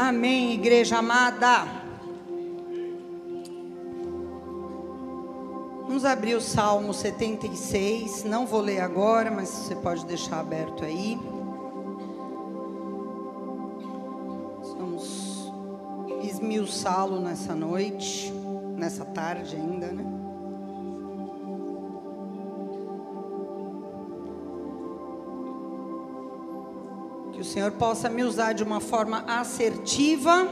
Amém, igreja amada. Vamos abrir o Salmo 76. Não vou ler agora, mas você pode deixar aberto aí. Vamos esmiuçá-lo nessa noite, nessa tarde ainda, né? Senhor possa me usar de uma forma assertiva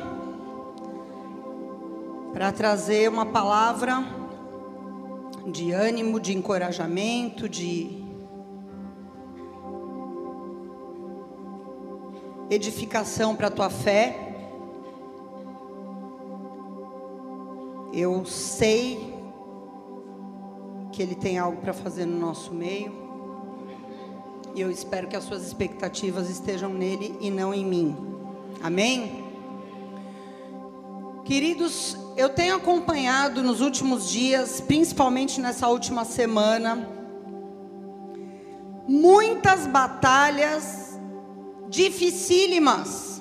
para trazer uma palavra de ânimo, de encorajamento, de edificação para a tua fé. Eu sei que Ele tem algo para fazer no nosso meio. E eu espero que as suas expectativas estejam nele e não em mim. Amém? Queridos, eu tenho acompanhado nos últimos dias, principalmente nessa última semana, muitas batalhas dificílimas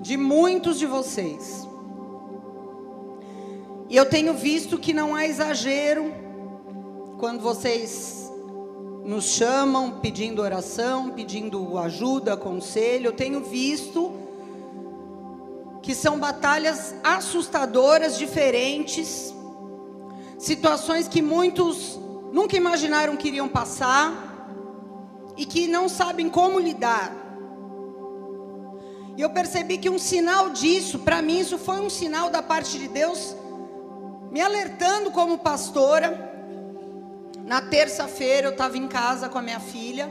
de muitos de vocês. E eu tenho visto que não há exagero quando vocês nos chamam pedindo oração, pedindo ajuda, conselho. Eu tenho visto que são batalhas assustadoras, diferentes, situações que muitos nunca imaginaram que iriam passar e que não sabem como lidar. E eu percebi que um sinal disso, para mim, isso foi um sinal da parte de Deus, me alertando como pastora na terça-feira eu estava em casa com a minha filha.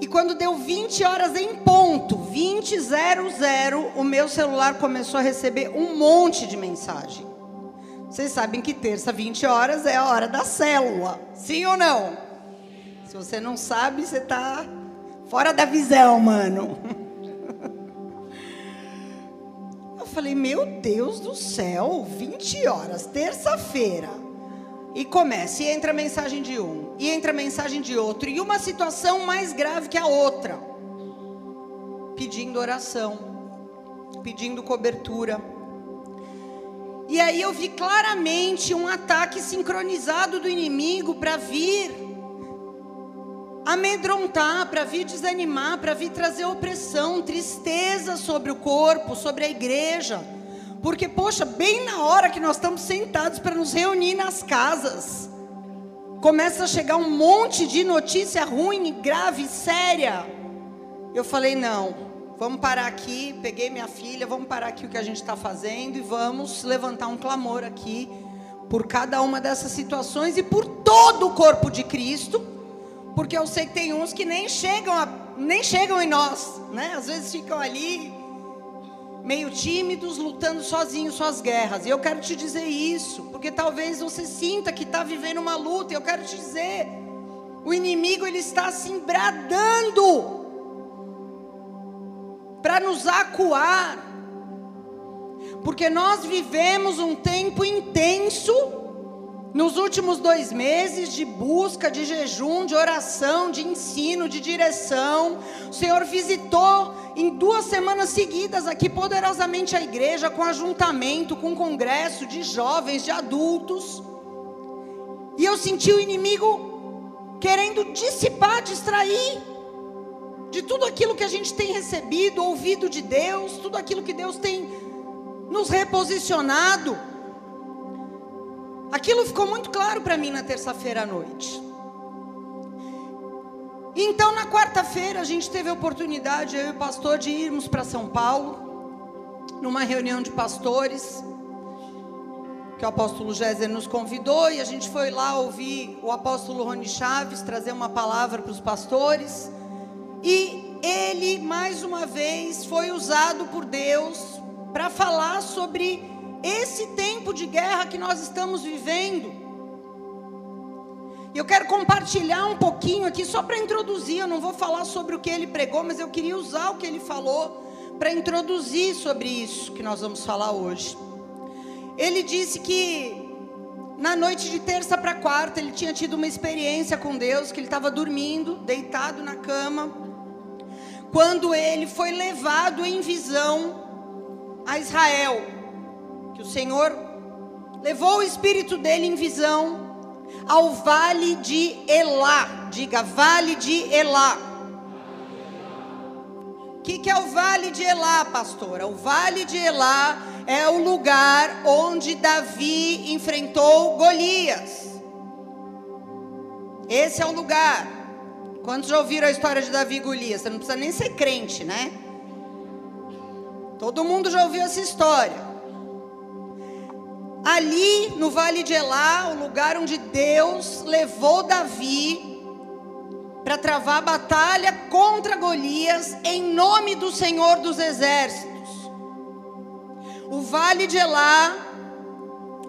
E quando deu 20 horas em ponto, 20:00, o meu celular começou a receber um monte de mensagem. Vocês sabem que terça, 20 horas, é a hora da célula. Sim ou não? Se você não sabe, você está fora da visão, mano. Eu falei, meu Deus do céu, 20 horas, terça-feira. E começa, e entra a mensagem de um, e entra a mensagem de outro, e uma situação mais grave que a outra. Pedindo oração, pedindo cobertura. E aí eu vi claramente um ataque sincronizado do inimigo para vir amedrontar, para vir desanimar, para vir trazer opressão, tristeza sobre o corpo, sobre a igreja porque, poxa, bem na hora que nós estamos sentados para nos reunir nas casas, começa a chegar um monte de notícia ruim, grave, séria. Eu falei: não, vamos parar aqui. Peguei minha filha, vamos parar aqui o que a gente está fazendo e vamos levantar um clamor aqui por cada uma dessas situações e por todo o corpo de Cristo, porque eu sei que tem uns que nem chegam, a, nem chegam em nós, né? Às vezes ficam ali meio tímidos, lutando sozinhos suas guerras. E eu quero te dizer isso, porque talvez você sinta que está vivendo uma luta. E eu quero te dizer, o inimigo ele está assim bradando para nos acuar, porque nós vivemos um tempo intenso nos últimos dois meses de busca, de jejum, de oração, de ensino, de direção, o Senhor visitou em duas semanas seguidas aqui poderosamente a igreja, com ajuntamento, com congresso de jovens, de adultos. E eu senti o inimigo querendo dissipar, distrair de tudo aquilo que a gente tem recebido, ouvido de Deus, tudo aquilo que Deus tem nos reposicionado. Aquilo ficou muito claro para mim na terça-feira à noite. Então, na quarta-feira, a gente teve a oportunidade, eu e o pastor, de irmos para São Paulo, numa reunião de pastores, que o apóstolo Géser nos convidou, e a gente foi lá ouvir o apóstolo Rony Chaves trazer uma palavra para os pastores. E ele, mais uma vez, foi usado por Deus para falar sobre esse tempo de guerra que nós estamos vivendo. Eu quero compartilhar um pouquinho aqui, só para introduzir. Eu não vou falar sobre o que ele pregou, mas eu queria usar o que ele falou para introduzir sobre isso que nós vamos falar hoje. Ele disse que na noite de terça para quarta ele tinha tido uma experiência com Deus, que ele estava dormindo, deitado na cama, quando ele foi levado em visão a Israel, que o Senhor levou o espírito dele em visão ao vale de Elá. Diga, vale de Elá. O que, que é o vale de Elá, pastora? O vale de Elá é o lugar onde Davi enfrentou Golias. Esse é o lugar. Quantos já ouviram a história de Davi e Golias? Você não precisa nem ser crente, né? Todo mundo já ouviu essa história. Ali no Vale de Elá, o lugar onde Deus levou Davi para travar a batalha contra Golias em nome do Senhor dos Exércitos. O Vale de Elá,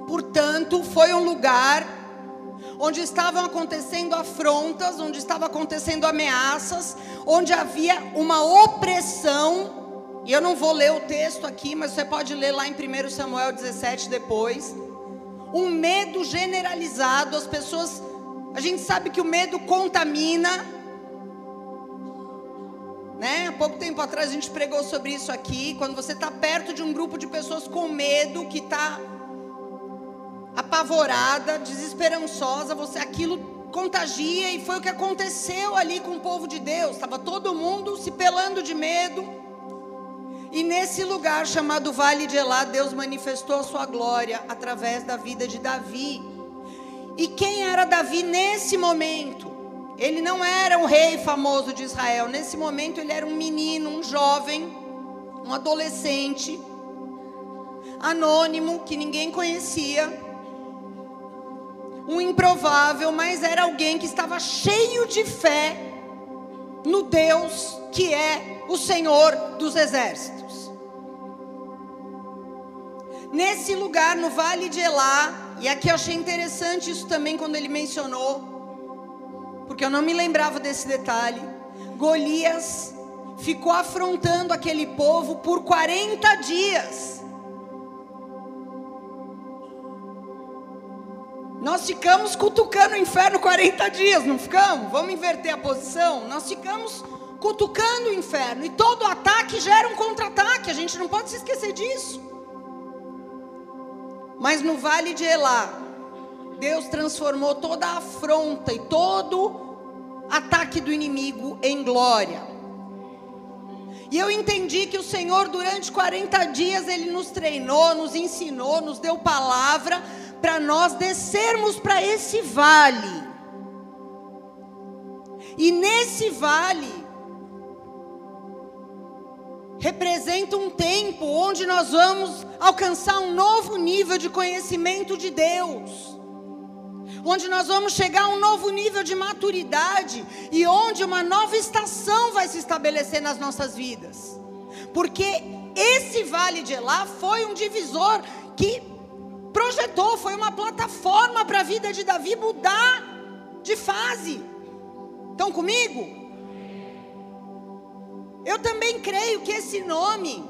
portanto, foi um lugar onde estavam acontecendo afrontas, onde estavam acontecendo ameaças, onde havia uma opressão. E eu não vou ler o texto aqui, mas você pode ler lá em 1 Samuel 17 depois. Um medo generalizado, as pessoas a gente sabe que o medo contamina. Né? Há pouco tempo atrás a gente pregou sobre isso aqui. Quando você está perto de um grupo de pessoas com medo, que está apavorada, desesperançosa, você aquilo contagia e foi o que aconteceu ali com o povo de Deus. Estava todo mundo se pelando de medo. E nesse lugar chamado Vale de Elá, Deus manifestou a sua glória através da vida de Davi. E quem era Davi nesse momento? Ele não era um rei famoso de Israel. Nesse momento ele era um menino, um jovem, um adolescente, anônimo, que ninguém conhecia. Um improvável, mas era alguém que estava cheio de fé no Deus que é o Senhor dos exércitos. Nesse lugar, no vale de Elá, e aqui eu achei interessante isso também quando ele mencionou, porque eu não me lembrava desse detalhe. Golias ficou afrontando aquele povo por 40 dias. Nós ficamos cutucando o inferno 40 dias, não ficamos? Vamos inverter a posição? Nós ficamos cutucando o inferno. E todo ataque gera um contra-ataque, a gente não pode se esquecer disso. Mas no vale de Elá, Deus transformou toda a afronta e todo ataque do inimigo em glória. E eu entendi que o Senhor, durante 40 dias, Ele nos treinou, nos ensinou, nos deu palavra para nós descermos para esse vale. E nesse vale, representa um tempo onde nós vamos alcançar um novo nível de conhecimento de Deus. Onde nós vamos chegar a um novo nível de maturidade e onde uma nova estação vai se estabelecer nas nossas vidas. Porque esse vale de Elá foi um divisor que projetou, foi uma plataforma para a vida de Davi mudar de fase. Estão comigo? Eu também creio que esse nome,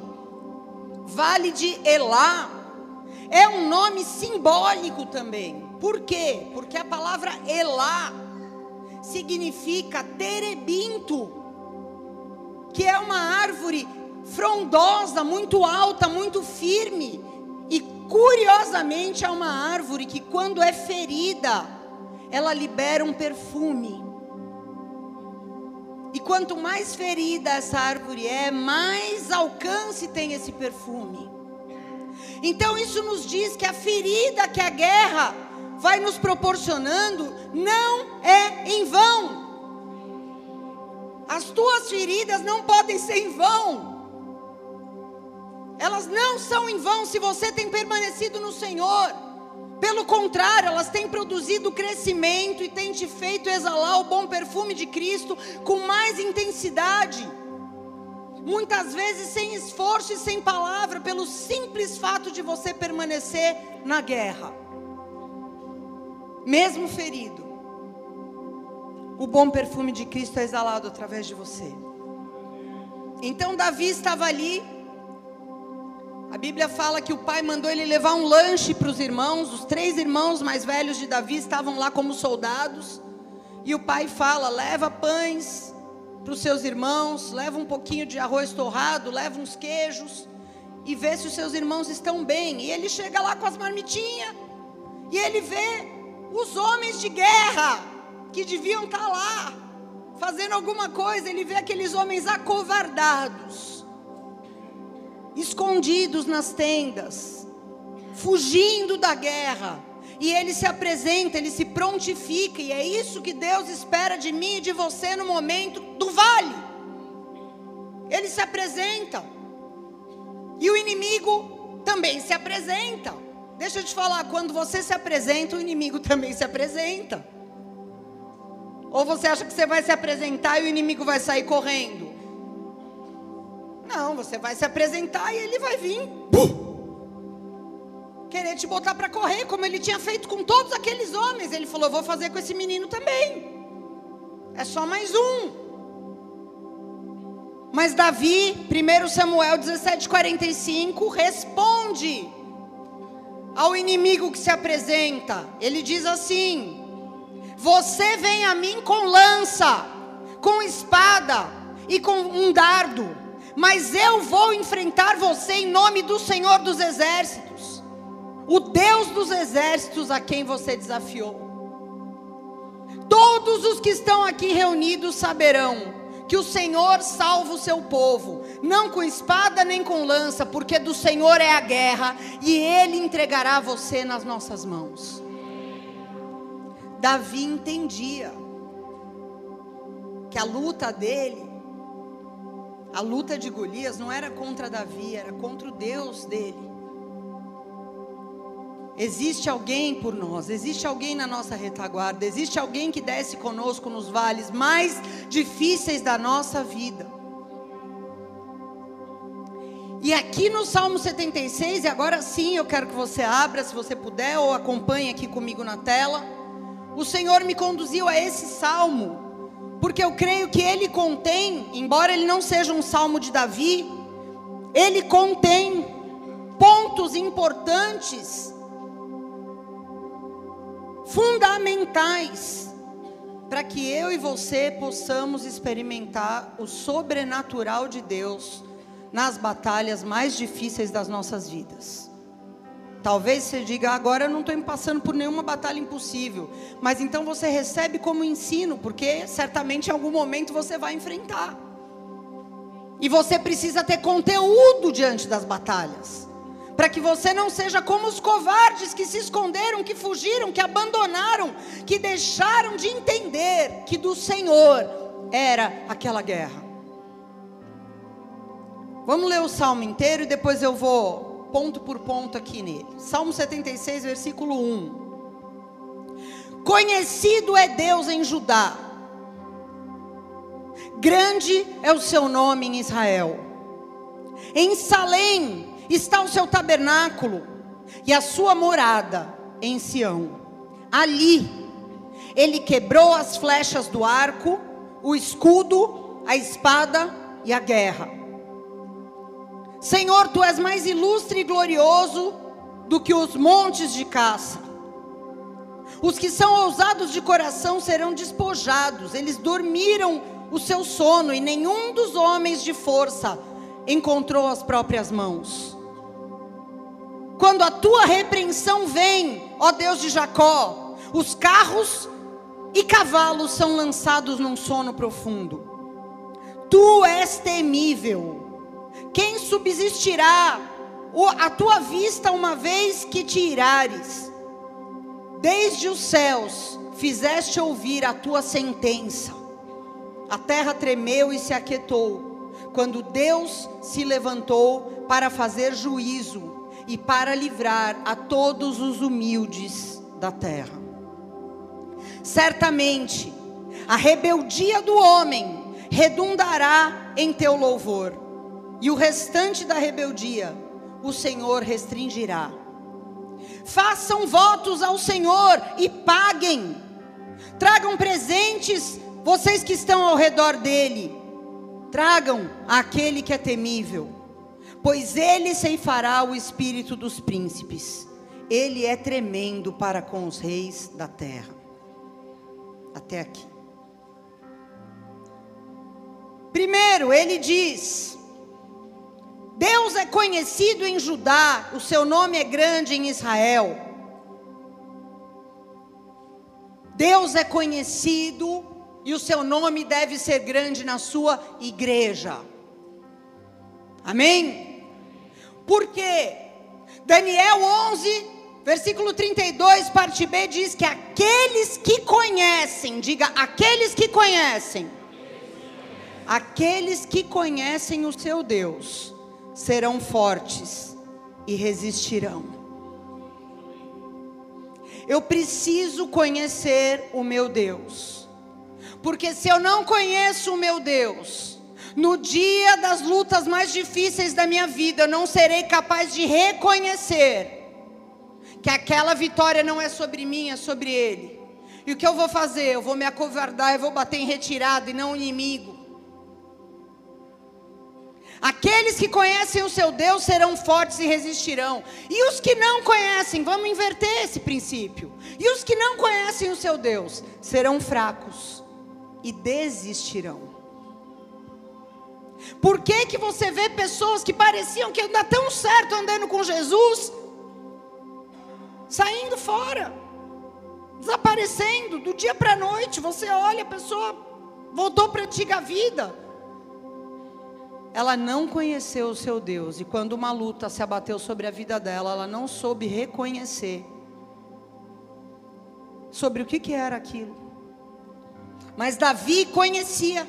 Vale de Elá, é um nome simbólico também. Por quê? Porque a palavra Elá significa terebinto, que é uma árvore frondosa, muito alta, muito firme. E curiosamente é uma árvore que, quando é ferida, ela libera um perfume. E quanto mais ferida essa árvore é, mais alcance tem esse perfume. Então isso nos diz que a ferida que a guerra vai nos proporcionando não é em vão. As tuas feridas não podem ser em vão. Elas não são em vão se você tem permanecido no Senhor. Pelo contrário, elas têm produzido crescimento e têm te feito exalar o bom perfume de Cristo com mais intensidade. Muitas vezes sem esforço e sem palavra, pelo simples fato de você permanecer na guerra. Mesmo ferido, o bom perfume de Cristo é exalado através de você. Então Davi estava ali a Bíblia fala que o pai mandou ele levar um lanche para os irmãos. Os três irmãos mais velhos de Davi estavam lá como soldados. E o pai fala: leva pães para os seus irmãos, leva um pouquinho de arroz torrado, leva uns queijos e vê se os seus irmãos estão bem. E ele chega lá com as marmitinhas e ele vê os homens de guerra que deviam estar tá lá fazendo alguma coisa. Ele vê aqueles homens acovardados, escondidos nas tendas, fugindo da guerra. E ele se apresenta, ele se prontifica, e é isso que Deus espera de mim e de você no momento do vale. Ele se apresenta. E o inimigo também se apresenta. Deixa eu te falar, quando você se apresenta, o inimigo também se apresenta. Ou você acha que você vai se apresentar e o inimigo vai sair correndo? Não, você vai se apresentar e ele vai vir. Querer te botar para correr, como ele tinha feito com todos aqueles homens. Ele falou: Vou fazer com esse menino também. É só mais um. Mas Davi, 1 Samuel 17,45, responde ao inimigo que se apresenta. Ele diz assim: Você vem a mim com lança, com espada e com um dardo, mas eu vou enfrentar você em nome do Senhor dos Exércitos, o Deus dos Exércitos a quem você desafiou. Todos os que estão aqui reunidos saberão que o Senhor salva o seu povo, não com espada nem com lança, porque do Senhor é a guerra e ele entregará você nas nossas mãos. Davi entendia que a luta dele, a luta de Golias não era contra Davi, era contra o Deus dele. Existe alguém por nós, existe alguém na nossa retaguarda, existe alguém que desce conosco nos vales mais difíceis da nossa vida. E aqui no Salmo 76, e agora sim eu quero que você abra, se você puder, ou acompanhe aqui comigo na tela. O Senhor me conduziu a esse salmo, porque eu creio que ele contém, embora ele não seja um salmo de Davi, ele contém pontos importantes fundamentais para que eu e você possamos experimentar o sobrenatural de Deus nas batalhas mais difíceis das nossas vidas. Talvez você diga, agora eu não estou passando por nenhuma batalha impossível. Mas então você recebe como ensino, porque certamente em algum momento você vai enfrentar. E você precisa ter conteúdo diante das batalhas para que você não seja como os covardes que se esconderam, que fugiram, que abandonaram, que deixaram de entender que do Senhor era aquela guerra. Vamos ler o salmo inteiro e depois eu vou ponto por ponto aqui nele. Salmo 76, versículo 1. Conhecido é Deus em Judá, grande é o seu nome em Israel. Em Salém, está o seu tabernáculo e a sua morada em Sião. Ali ele quebrou as flechas do arco, o escudo, a espada e a guerra. Senhor, tu és mais ilustre e glorioso do que os montes de caça. Os que são ousados de coração serão despojados, eles dormiram o seu sono, e nenhum dos homens de força encontrou as próprias mãos. Quando a tua repreensão vem, ó Deus de Jacó, os carros e cavalos são lançados num sono profundo. Tu és temível. Quem subsistirá a tua vista uma vez que te irares? Desde os céus fizeste ouvir a tua sentença. A terra tremeu e se aquietou quando Deus se levantou para fazer juízo e para livrar a todos os humildes da terra. Certamente, a rebeldia do homem redundará em teu louvor, e o restante da rebeldia o Senhor restringirá. Façam votos ao Senhor e paguem. Tragam presentes, vocês que estão ao redor dele Tragam aquele que é temível, pois ele ceifará o espírito dos príncipes. Ele é tremendo para com os reis da terra. Até aqui. Primeiro, ele diz: Deus é conhecido em Judá, o seu nome é grande em Israel. Deus é conhecido e o seu nome deve ser grande na sua igreja. Amém? Por quê? Daniel 11, versículo 32, parte B, diz que aqueles que conhecem, diga aqueles que conhecem, aqueles que conhecem o seu Deus, serão fortes e resistirão. Eu preciso conhecer o meu Deus, porque se eu não conheço o meu Deus, no dia das lutas mais difíceis da minha vida, eu não serei capaz de reconhecer que aquela vitória não é sobre mim, é sobre Ele. E o que eu vou fazer? Eu vou me acovardar, eu vou bater em retirada e não inimigo. Aqueles que conhecem o seu Deus serão fortes e resistirão. E os que não conhecem, vamos inverter esse princípio. E os que não conhecem o seu Deus serão fracos e desistirão. Por que, que você vê pessoas que pareciam que andam tão certo andando com Jesus, saindo fora, desaparecendo do dia para a noite? Você olha, a pessoa voltou para a antiga vida. Ela não conheceu o seu Deus, e quando uma luta se abateu sobre a vida dela, ela não soube reconhecer sobre o que, que era aquilo. Mas Davi conhecia.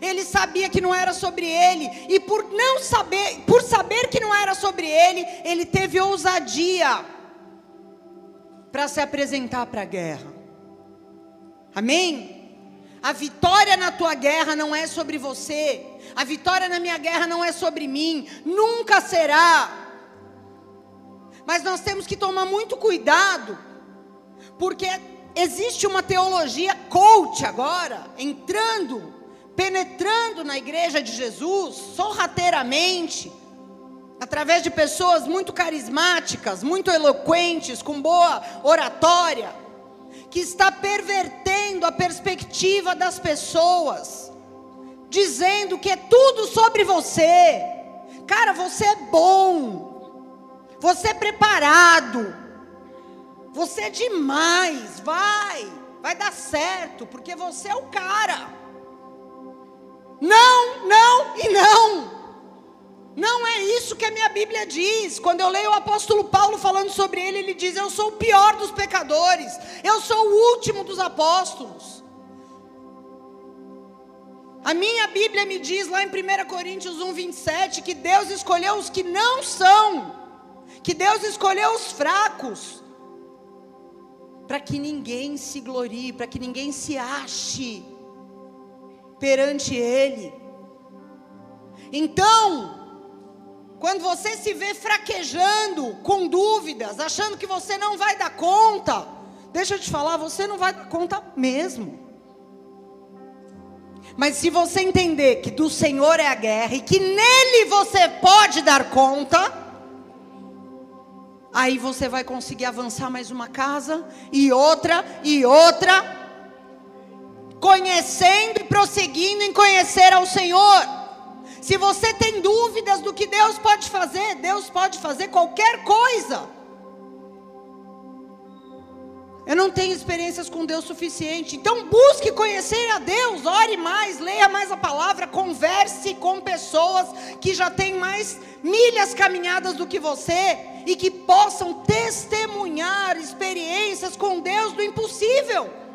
Ele sabia que não era sobre ele, e por não saber, por saber que não era sobre ele, ele teve ousadia para se apresentar para a guerra. Amém? A vitória na tua guerra não é sobre você. A vitória na minha guerra não é sobre mim. Nunca será. Mas nós temos que tomar muito cuidado, porque existe uma teologia coach agora, entrando penetrando na igreja de Jesus sorrateiramente, através de pessoas muito carismáticas, muito eloquentes, com boa oratória, que está pervertendo a perspectiva das pessoas, dizendo que é tudo sobre você. Cara, você é bom, você é preparado, você é demais, vai, vai dar certo, porque você é o cara. Não, não e não. Não é isso que a minha Bíblia diz. Quando eu leio o apóstolo Paulo falando sobre ele, ele diz: Eu sou o pior dos pecadores, eu sou o último dos apóstolos. A minha Bíblia me diz lá em 1 Coríntios 1, 27 que Deus escolheu os que não são, que Deus escolheu os fracos, para que ninguém se glorie, para que ninguém se ache perante Ele. Então, quando você se vê fraquejando, com dúvidas, achando que você não vai dar conta, deixa eu te falar, você não vai dar conta mesmo. Mas se você entender que do Senhor é a guerra e que nele você pode dar conta, aí você vai conseguir avançar mais uma casa e outra e outra conhecendo e prosseguindo em conhecer ao Senhor. Se você tem dúvidas do que Deus pode fazer, Deus pode fazer qualquer coisa. Eu não tenho experiências com Deus suficiente. Então busque conhecer a Deus, ore mais, leia mais a palavra, converse com pessoas que já têm mais milhas caminhadas do que você e que possam testemunhar experiências com Deus do impossível.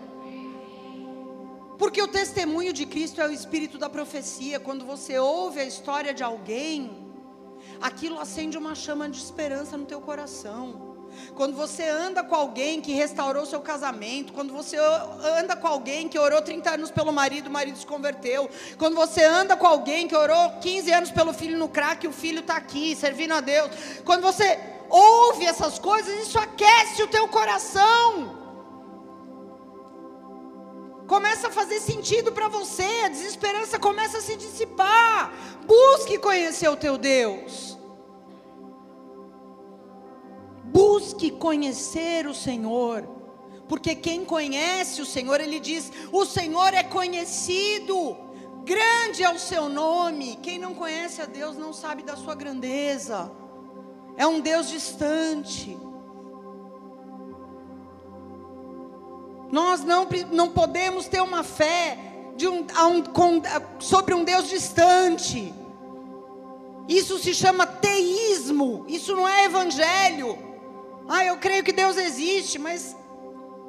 Porque o testemunho de Cristo é o espírito da profecia. Quando você ouve a história de alguém, aquilo acende uma chama de esperança no teu coração. Quando você anda com alguém que restaurou seu casamento, quando você anda com alguém que orou 30 anos pelo marido, o marido se converteu, quando você anda com alguém que orou 15 anos pelo filho no crack, o filho está aqui, servindo a Deus, quando você ouve essas coisas, isso aquece o teu coração começa a fazer sentido para você, a desesperança começa a se dissipar. Busque conhecer o teu Deus. Busque conhecer o Senhor, porque quem conhece o Senhor, ele diz: o Senhor é conhecido, Grande é o seu nome. Quem não conhece a Deus não sabe da sua grandeza. É um Deus distante. Nós não, não podemos ter uma fé de um, um, com, sobre um Deus distante. Isso se chama teísmo. Isso não é evangelho. Ah, eu creio que Deus existe, mas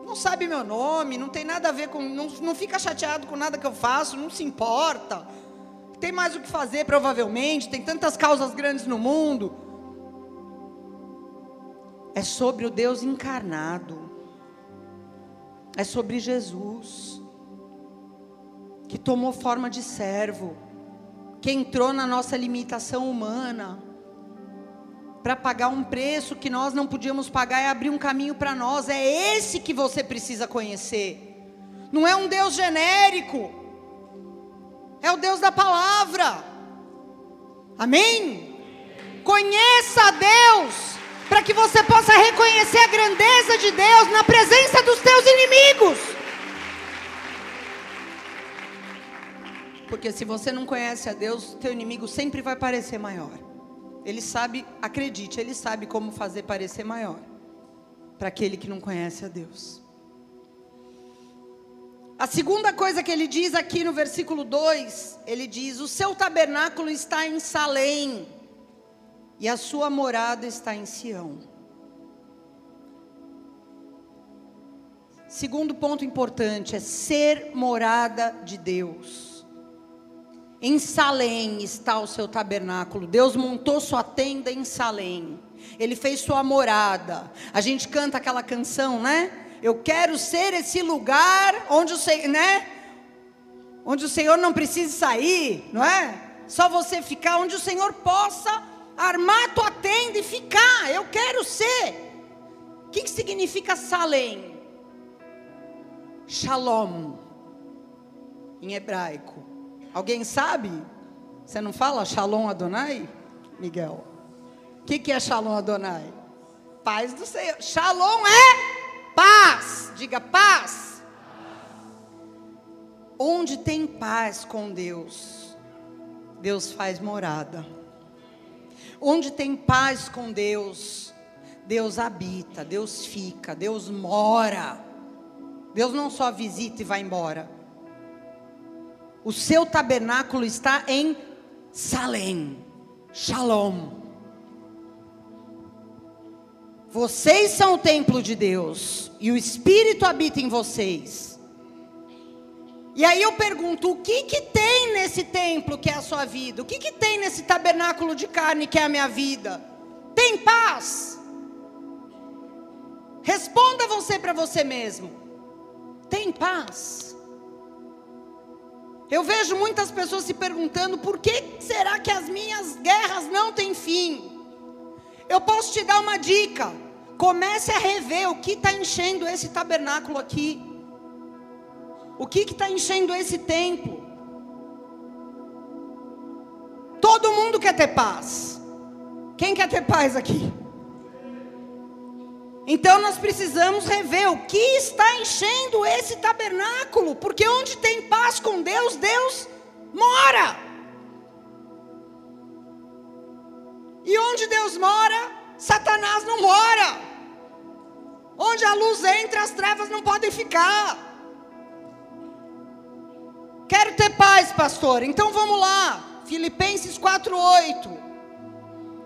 não sabe meu nome, não tem nada a ver com. Não, não fica chateado com nada que eu faço, não se importa. Tem mais o que fazer, provavelmente. Tem tantas causas grandes no mundo. É sobre o Deus encarnado. É sobre Jesus. Que tomou forma de servo. Que entrou na nossa limitação humana para pagar um preço que nós não podíamos pagar e abrir um caminho para nós. É esse que você precisa conhecer. Não é um Deus genérico. É o Deus da palavra. Amém? Conheça a Deus para que você possa reconhecer a grandeza de Deus na presença dos teus inimigos. Porque se você não conhece a Deus, teu inimigo sempre vai parecer maior. Ele sabe, acredite, ele sabe como fazer parecer maior para aquele que não conhece a Deus. A segunda coisa que ele diz aqui no versículo 2, ele diz: O seu tabernáculo está em Salém, e a sua morada está em Sião. Segundo ponto importante é ser morada de Deus. Em Salém está o seu tabernáculo. Deus montou sua tenda em Salém. Ele fez sua morada. A gente canta aquela canção, né? Eu quero ser esse lugar onde o Senhor, né? Onde o Senhor não precise sair, não é? Só você ficar onde o Senhor possa armar tua tenda e ficar. Eu quero ser. O que, que significa Salém? Shalom, em hebraico. Alguém sabe? Você não fala Shalom Adonai, Miguel? O que, que é Shalom Adonai? Paz do Senhor. Shalom é paz. Diga paz. Onde tem paz com Deus, Deus faz morada. Onde tem paz com Deus, Deus habita, Deus fica, Deus mora. Deus não só visita e vai embora. O seu tabernáculo está em Salem. Shalom. Vocês são o templo de Deus e o Espírito habita em vocês. E aí eu pergunto, o que que tem nesse templo que é a sua vida? O que que tem nesse tabernáculo de carne que é a minha vida? Tem paz? Responda você para você mesmo. Tem paz? Eu vejo muitas pessoas se perguntando por que será que as minhas guerras não têm fim? Eu posso te dar uma dica. Comece a rever o que está enchendo esse tabernáculo aqui. O que está enchendo esse templo? Todo mundo quer ter paz. Quem quer ter paz aqui? Então nós precisamos rever o que está enchendo esse tabernáculo, porque onde tem paz com Deus, Deus mora. E onde Deus mora, Satanás não mora. Onde a luz entra, as trevas não podem ficar. Quero ter paz, pastor. Então vamos lá. Filipenses 4:8.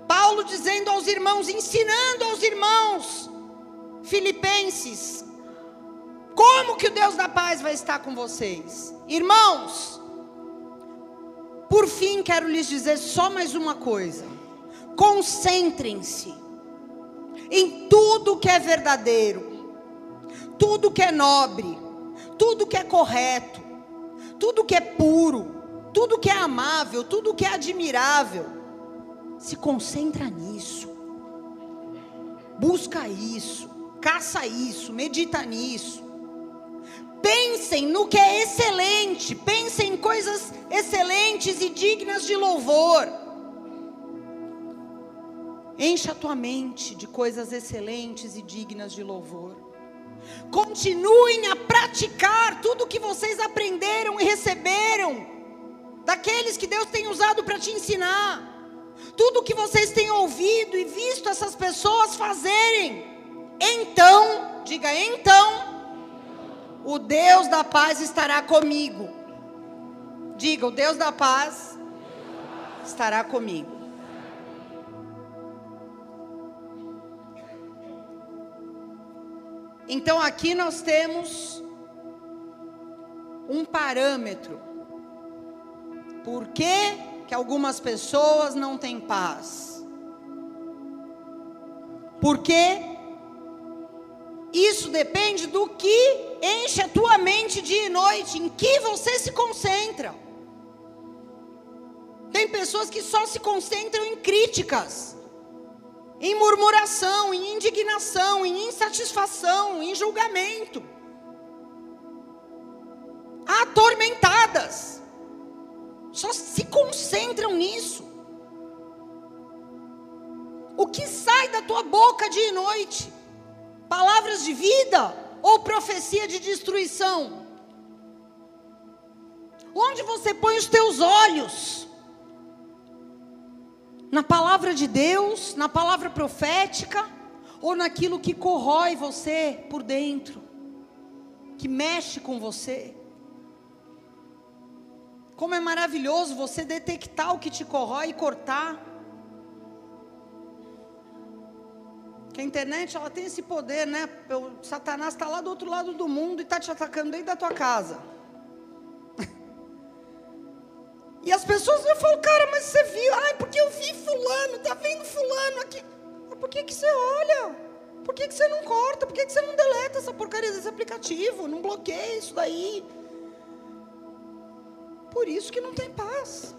Paulo dizendo aos irmãos, ensinando aos irmãos Filipenses. Como que o Deus da paz vai estar com vocês? Irmãos, por fim quero lhes dizer só mais uma coisa. Concentrem-se em tudo que é verdadeiro, tudo que é nobre, tudo que é correto, tudo que é puro, tudo que é amável, tudo que é admirável. Se concentra nisso. Busca isso caça isso, medita nisso. Pensem no que é excelente, pensem em coisas excelentes e dignas de louvor. Encha a tua mente de coisas excelentes e dignas de louvor. Continuem a praticar tudo o que vocês aprenderam e receberam daqueles que Deus tem usado para te ensinar. Tudo que vocês têm ouvido e visto essas pessoas fazerem. Então, diga então, o Deus da paz estará comigo. Diga, o Deus da paz estará comigo. Então aqui nós temos um parâmetro. Por que, que algumas pessoas não têm paz? Porque isso depende do que enche a tua mente dia e noite, em que você se concentra. Tem pessoas que só se concentram em críticas, em murmuração, em indignação, em insatisfação, em julgamento. Atormentadas. Só se concentram nisso. O que sai da tua boca dia e noite? Palavras de vida ou profecia de destruição? Onde você põe os teus olhos? Na palavra de Deus, na palavra profética, ou naquilo que corrói você por dentro, que mexe com você? Como é maravilhoso você detectar o que te corrói e cortar. Que a internet ela tem esse poder, né? O Satanás está lá do outro lado do mundo e está te atacando dentro da tua casa. E as pessoas eu falo, cara, mas você viu? Ai, porque eu vi fulano, tá vendo fulano aqui? Por que, que você olha? Por que, que você não corta? Por que, que você não deleta essa porcaria desse aplicativo? Não bloqueia isso daí? Por isso que não tem paz.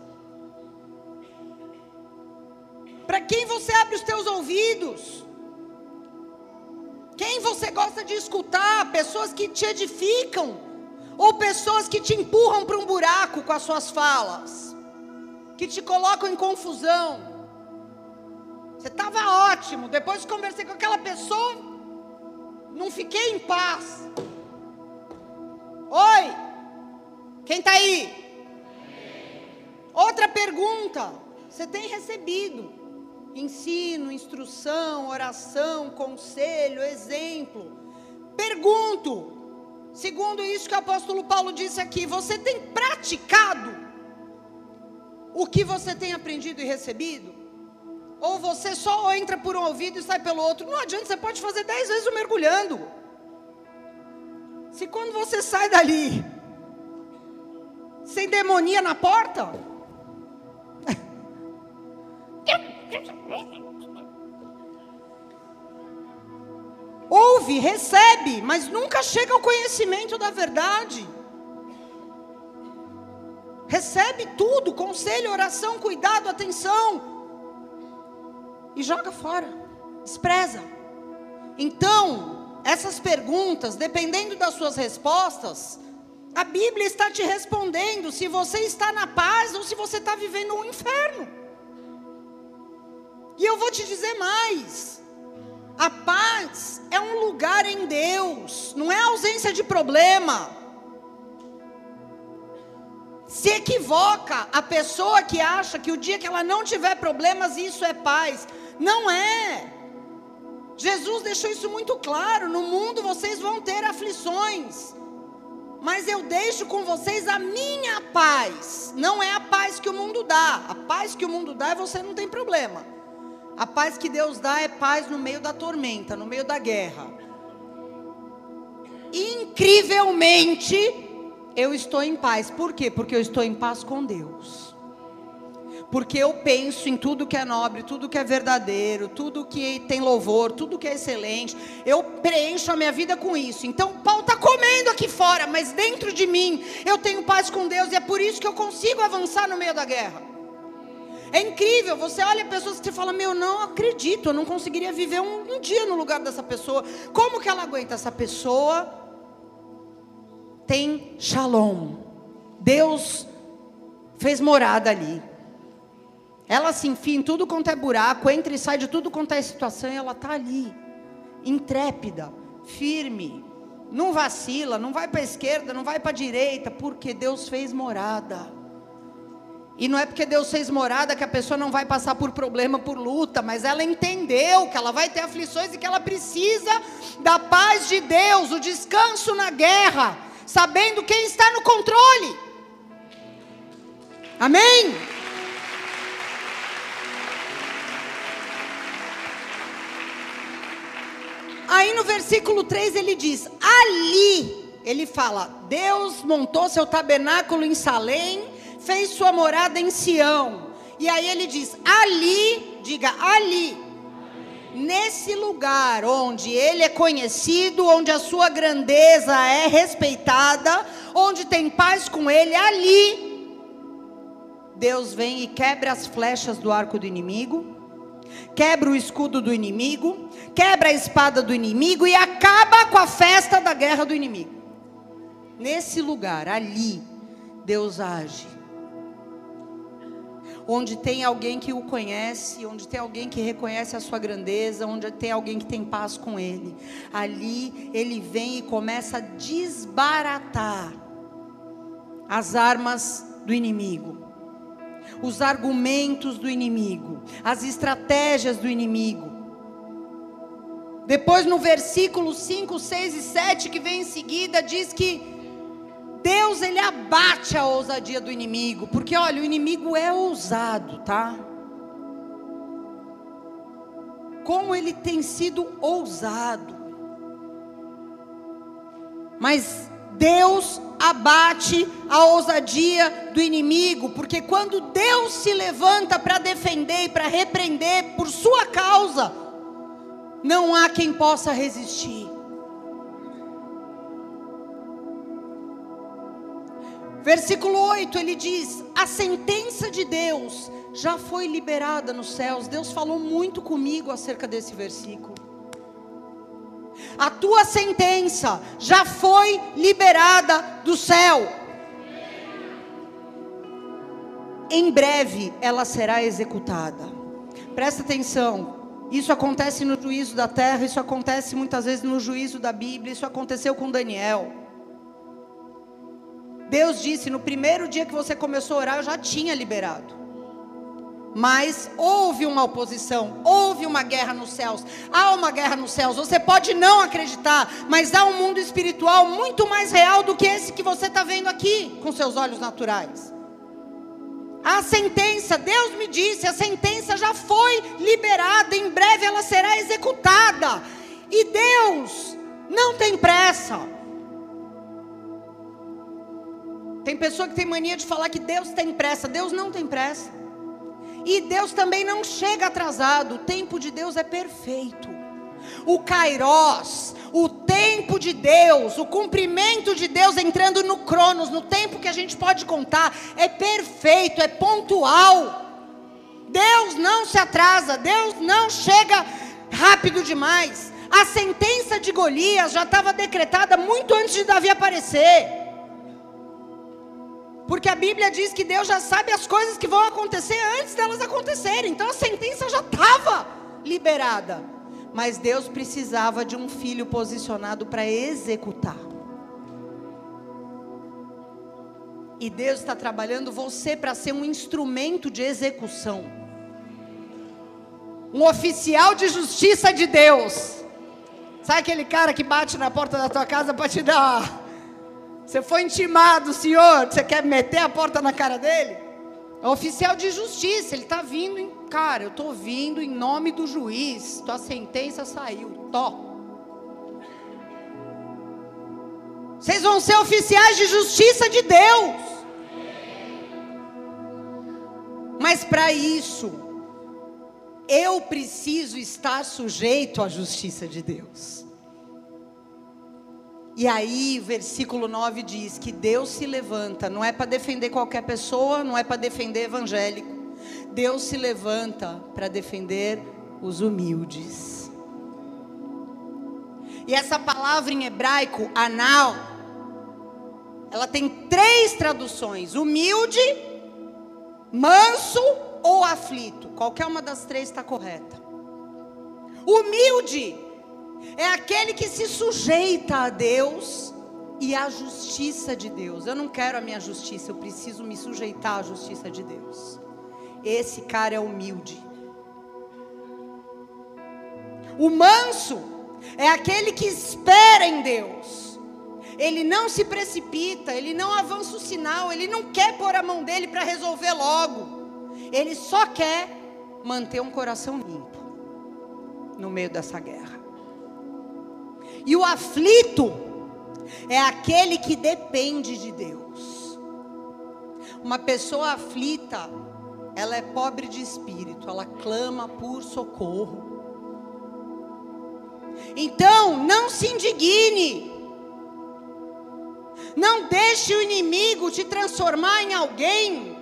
Para quem você abre os teus ouvidos? Quem você gosta de escutar? Pessoas que te edificam ou pessoas que te empurram para um buraco com as suas falas, que te colocam em confusão. Você estava ótimo, depois conversei com aquela pessoa, não fiquei em paz. Oi, quem está aí? Outra pergunta: você tem recebido ensino, instrução, oração, conselho, exemplo? Pergunto, segundo isso que o apóstolo Paulo disse aqui, você tem praticado o que você tem aprendido e recebido? Ou você só entra por um ouvido e sai pelo outro? Não adianta, você pode fazer dez vezes o mergulhando. Se quando você sai dali, sem demonia na porta, Ouve, recebe, mas nunca chega ao conhecimento da verdade. Recebe tudo, conselho, oração, cuidado, atenção. E joga fora, despreza. Então, essas perguntas, dependendo das suas respostas, a Bíblia está te respondendo se você está na paz ou se você está vivendo um inferno. E eu vou te dizer mais: a paz é um lugar em Deus, não é ausência de problema. Se equivoca a pessoa que acha que o dia que ela não tiver problemas, isso é paz. Não é. Jesus deixou isso muito claro: no mundo vocês vão ter aflições, mas eu deixo com vocês a minha paz. Não é a paz que o mundo dá, a paz que o mundo dá é você não tem problema. A paz que Deus dá é paz no meio da tormenta, no meio da guerra. Incrivelmente, eu estou em paz. Por quê? Porque eu estou em paz com Deus. Porque eu penso em tudo que é nobre, tudo que é verdadeiro, tudo que tem louvor, tudo que é excelente. Eu preencho a minha vida com isso. Então, o pau está comendo aqui fora, mas dentro de mim eu tenho paz com Deus e é por isso que eu consigo avançar no meio da guerra. É incrível, você olha pessoas que você fala, meu, não acredito, eu não conseguiria viver um, um dia no lugar dessa pessoa. Como que ela aguenta? Essa pessoa tem shalom. Deus fez morada ali. Ela se enfia em tudo quanto é buraco, entra e sai de tudo quanto é situação, e ela está ali, intrépida, firme, não vacila, não vai para a esquerda, não vai para a direita, porque Deus fez morada. E não é porque Deus fez morada que a pessoa não vai passar por problema, por luta, mas ela entendeu que ela vai ter aflições e que ela precisa da paz de Deus, o descanso na guerra, sabendo quem está no controle. Amém? Aí no versículo 3 ele diz: Ali, ele fala, Deus montou seu tabernáculo em Salém fez sua morada em Sião. E aí ele diz: ali, diga ali, nesse lugar onde ele é conhecido, onde a sua grandeza é respeitada, onde tem paz com ele, ali Deus vem e quebra as flechas do arco do inimigo, quebra o escudo do inimigo, quebra a espada do inimigo e acaba com a festa da guerra do inimigo. Nesse lugar, ali, Deus age onde tem alguém que o conhece, onde tem alguém que reconhece a sua grandeza, onde tem alguém que tem paz com ele. Ali ele vem e começa a desbaratar as armas do inimigo, os argumentos do inimigo, as estratégias do inimigo. Depois no versículo 5, 6 e 7 que vem em seguida diz que Deus ele abate a ousadia do inimigo, porque olha, o inimigo é ousado, tá? Como ele tem sido ousado. Mas Deus abate a ousadia do inimigo, porque quando Deus se levanta para defender e para repreender por sua causa, não há quem possa resistir. Versículo 8, ele diz: A sentença de Deus já foi liberada nos céus. Deus falou muito comigo acerca desse versículo. A tua sentença já foi liberada do céu. Em breve ela será executada. Presta atenção. Isso acontece no juízo da terra, isso acontece muitas vezes no juízo da Bíblia, isso aconteceu com Daniel. Deus disse: no primeiro dia que você começou a orar, eu já tinha liberado. Mas houve uma oposição, houve uma guerra nos céus. Há uma guerra nos céus. Você pode não acreditar, mas há um mundo espiritual muito mais real do que esse que você está vendo aqui com seus olhos naturais. A sentença, Deus me disse, a sentença já foi liberada, em breve ela será executada. E Deus não tem pressa. Tem pessoa que tem mania de falar que Deus tem pressa. Deus não tem pressa. E Deus também não chega atrasado. O tempo de Deus é perfeito. O Kairos, o tempo de Deus, o cumprimento de Deus entrando no Cronos, no tempo que a gente pode contar, é perfeito, é pontual. Deus não se atrasa, Deus não chega rápido demais. A sentença de Golias já estava decretada muito antes de Davi aparecer. Porque a Bíblia diz que Deus já sabe as coisas que vão acontecer antes delas acontecerem. Então a sentença já estava liberada. Mas Deus precisava de um filho posicionado para executar. E Deus está trabalhando você para ser um instrumento de execução. Um oficial de justiça de Deus. Sabe aquele cara que bate na porta da tua casa para te dar você foi intimado, senhor. Você quer meter a porta na cara dele? É oficial de justiça. Ele está vindo em. Cara, eu estou vindo em nome do juiz. Tua sentença saiu. Tó. Vocês vão ser oficiais de justiça de Deus. Mas para isso, eu preciso estar sujeito à justiça de Deus. E aí, versículo 9 diz que Deus se levanta, não é para defender qualquer pessoa, não é para defender evangélico. Deus se levanta para defender os humildes. E essa palavra em hebraico, anal, ela tem três traduções: humilde, manso ou aflito. Qualquer uma das três está correta. Humilde é aquele que se sujeita a Deus e a justiça de Deus. Eu não quero a minha justiça, eu preciso me sujeitar à justiça de Deus. Esse cara é humilde. O manso é aquele que espera em Deus. Ele não se precipita, ele não avança o sinal, ele não quer pôr a mão dele para resolver logo. Ele só quer manter um coração limpo no meio dessa guerra. E o aflito é aquele que depende de Deus. Uma pessoa aflita, ela é pobre de espírito, ela clama por socorro. Então, não se indigne. Não deixe o inimigo te transformar em alguém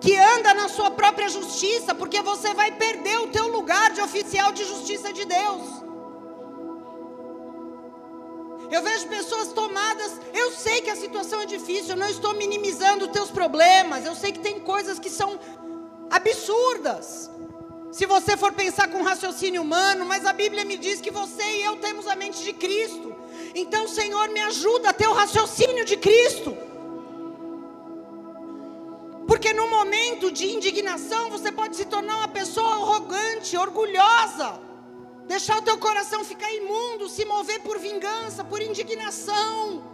que anda na sua própria justiça, porque você vai perder o teu lugar de oficial de justiça de Deus. Eu vejo pessoas tomadas. Eu sei que a situação é difícil. Eu não estou minimizando os teus problemas. Eu sei que tem coisas que são absurdas. Se você for pensar com raciocínio humano, mas a Bíblia me diz que você e eu temos a mente de Cristo. Então, Senhor, me ajuda a ter o raciocínio de Cristo. Porque no momento de indignação, você pode se tornar uma pessoa arrogante, orgulhosa. Deixar o teu coração ficar imundo, se mover por vingança, por indignação.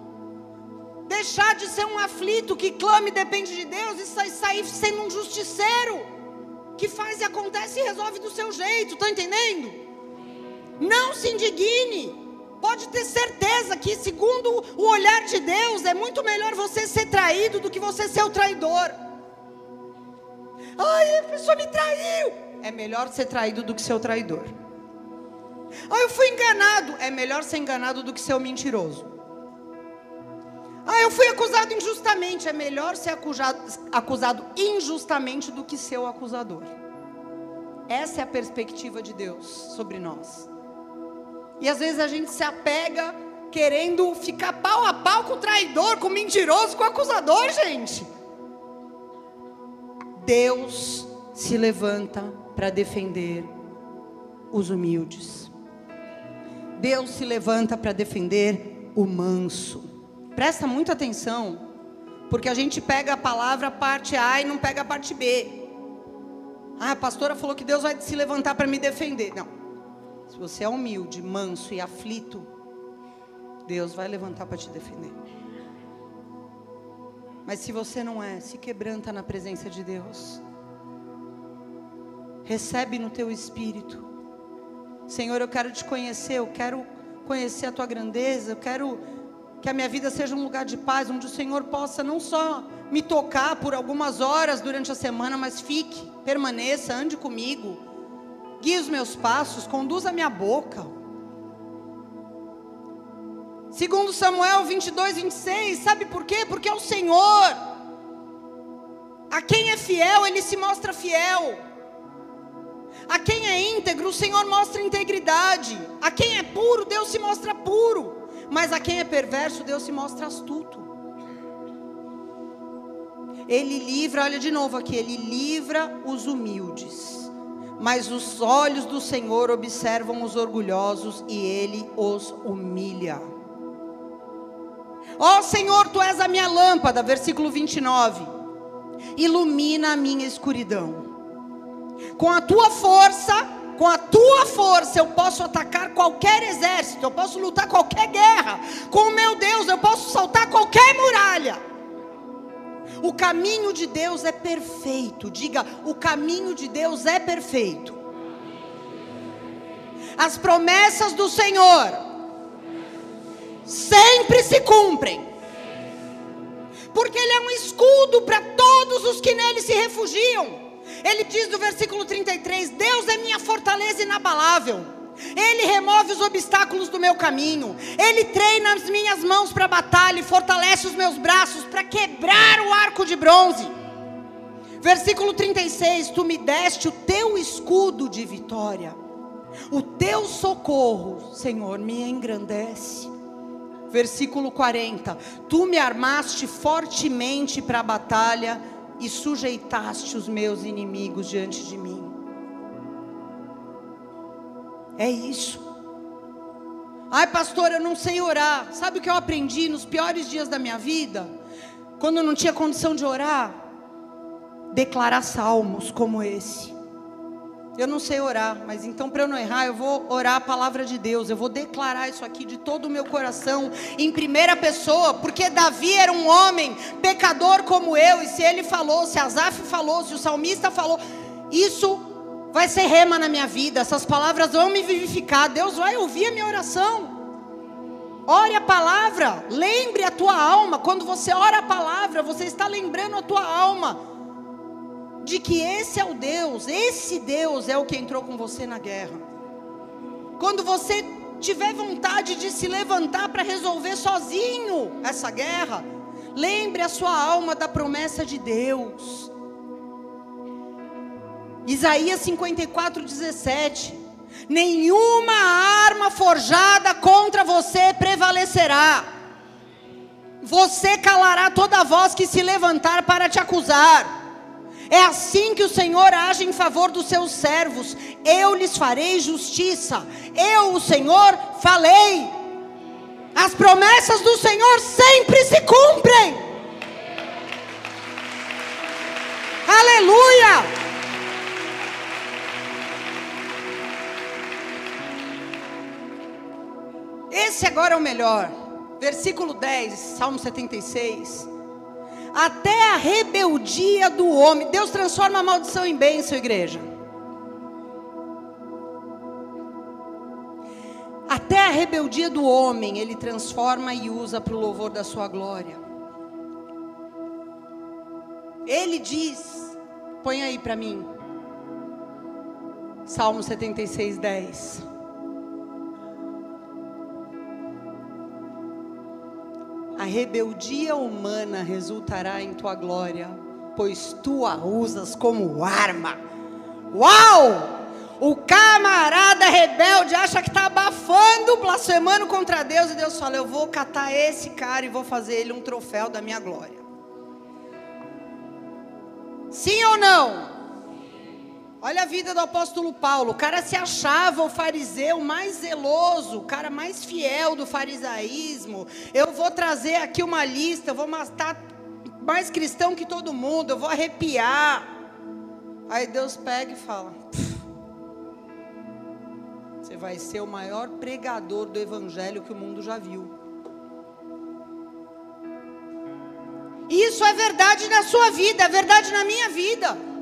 Deixar de ser um aflito que clama e depende de Deus e sair sendo um justiceiro que faz e acontece e resolve do seu jeito, está entendendo? Não se indigne. Pode ter certeza que, segundo o olhar de Deus, é muito melhor você ser traído do que você ser o traidor. Ai, a pessoa me traiu. É melhor ser traído do que ser o traidor. Ai, eu fui enganado. É melhor ser enganado do que ser o mentiroso. Ah, eu fui acusado injustamente. É melhor ser acusado, acusado injustamente do que ser o acusador. Essa é a perspectiva de Deus sobre nós. E às vezes a gente se apega querendo ficar pau a pau com o traidor, com o mentiroso, com o acusador, gente. Deus se levanta para defender os humildes. Deus se levanta para defender o manso. Presta muita atenção, porque a gente pega a palavra parte A e não pega a parte B. Ah, a pastora falou que Deus vai se levantar para me defender. Não. Se você é humilde, manso e aflito, Deus vai levantar para te defender. Mas se você não é, se quebranta na presença de Deus. Recebe no teu espírito. Senhor, eu quero te conhecer, eu quero conhecer a tua grandeza, eu quero que a minha vida seja um lugar de paz, onde o Senhor possa não só me tocar por algumas horas durante a semana, mas fique, permaneça, ande comigo, guie os meus passos, conduza a minha boca. Segundo Samuel 22, 26, sabe por quê? Porque é o Senhor. A quem é fiel, Ele se mostra fiel. A quem é íntegro, o Senhor mostra integridade. A quem é puro, Deus se mostra puro. Mas a quem é perverso, Deus se mostra astuto. Ele livra, olha de novo aqui, ele livra os humildes. Mas os olhos do Senhor observam os orgulhosos e ele os humilha. Ó oh, Senhor, tu és a minha lâmpada, versículo 29. Ilumina a minha escuridão. Com a tua força com a tua força eu posso atacar qualquer exército, eu posso lutar qualquer guerra. Com o meu Deus eu posso saltar qualquer muralha. O caminho de Deus é perfeito. Diga, o caminho de Deus é perfeito. As promessas do Senhor sempre se cumprem. Porque Ele é um escudo para todos os que nele se refugiam. Ele diz no versículo 33: Deus é minha fortaleza inabalável. Ele remove os obstáculos do meu caminho. Ele treina as minhas mãos para a batalha e fortalece os meus braços para quebrar o arco de bronze. Versículo 36: Tu me deste o teu escudo de vitória. O teu socorro, Senhor, me engrandece. Versículo 40: Tu me armaste fortemente para a batalha e sujeitaste os meus inimigos diante de mim. É isso. Ai, pastor, eu não sei orar. Sabe o que eu aprendi nos piores dias da minha vida? Quando eu não tinha condição de orar? Declarar salmos como esse. Eu não sei orar, mas então para eu não errar, eu vou orar a palavra de Deus. Eu vou declarar isso aqui de todo o meu coração, em primeira pessoa, porque Davi era um homem pecador como eu, e se ele falou, se Asaf falou, se o salmista falou, isso vai ser rema na minha vida. Essas palavras vão me vivificar. Deus vai ouvir a minha oração. Ore a palavra, lembre a tua alma. Quando você ora a palavra, você está lembrando a tua alma de que esse é o Deus, esse Deus é o que entrou com você na guerra. Quando você tiver vontade de se levantar para resolver sozinho essa guerra, lembre a sua alma da promessa de Deus. Isaías 54, 17. Nenhuma arma forjada contra você prevalecerá. Você calará toda voz que se levantar para te acusar. É assim que o Senhor age em favor dos seus servos. Eu lhes farei justiça. Eu, o Senhor, falei. As promessas do Senhor sempre se cumprem. Aleluia! Esse agora é o melhor. Versículo 10, Salmo 76 até a rebeldia do homem. Deus transforma a maldição em bênção, igreja. Até a rebeldia do homem, ele transforma e usa para o louvor da sua glória. Ele diz, põe aí para mim, Salmo 76, 10. Rebeldia humana resultará em tua glória, pois tu a usas como arma. Uau! O camarada rebelde acha que está abafando, blasfemando contra Deus, e Deus fala: Eu vou catar esse cara e vou fazer ele um troféu da minha glória. Sim ou não? Olha a vida do apóstolo Paulo. O cara se achava o fariseu mais zeloso, o cara mais fiel do farisaísmo. Eu vou trazer aqui uma lista, eu vou matar mais cristão que todo mundo, eu vou arrepiar. Aí Deus pega e fala: Você vai ser o maior pregador do evangelho que o mundo já viu. Isso é verdade na sua vida, é verdade na minha vida.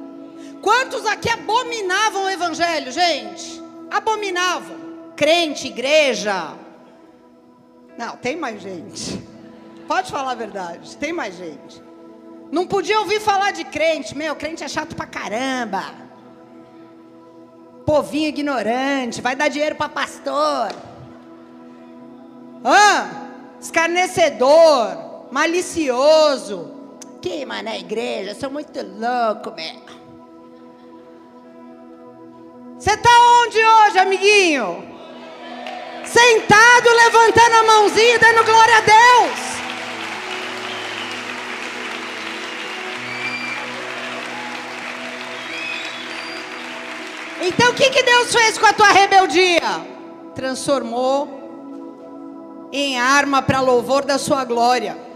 Quantos aqui abominavam o evangelho, gente? Abominavam. Crente, igreja. Não, tem mais gente. Pode falar a verdade, tem mais gente. Não podia ouvir falar de crente. Meu, crente é chato pra caramba. Povinho ignorante, vai dar dinheiro para pastor. Ah, escarnecedor, malicioso. Que, mano, igreja, sou muito louco, meu. Você está onde hoje, amiguinho? Sentado, levantando a mãozinha, dando glória a Deus. Então o que, que Deus fez com a tua rebeldia? Transformou em arma para louvor da sua glória.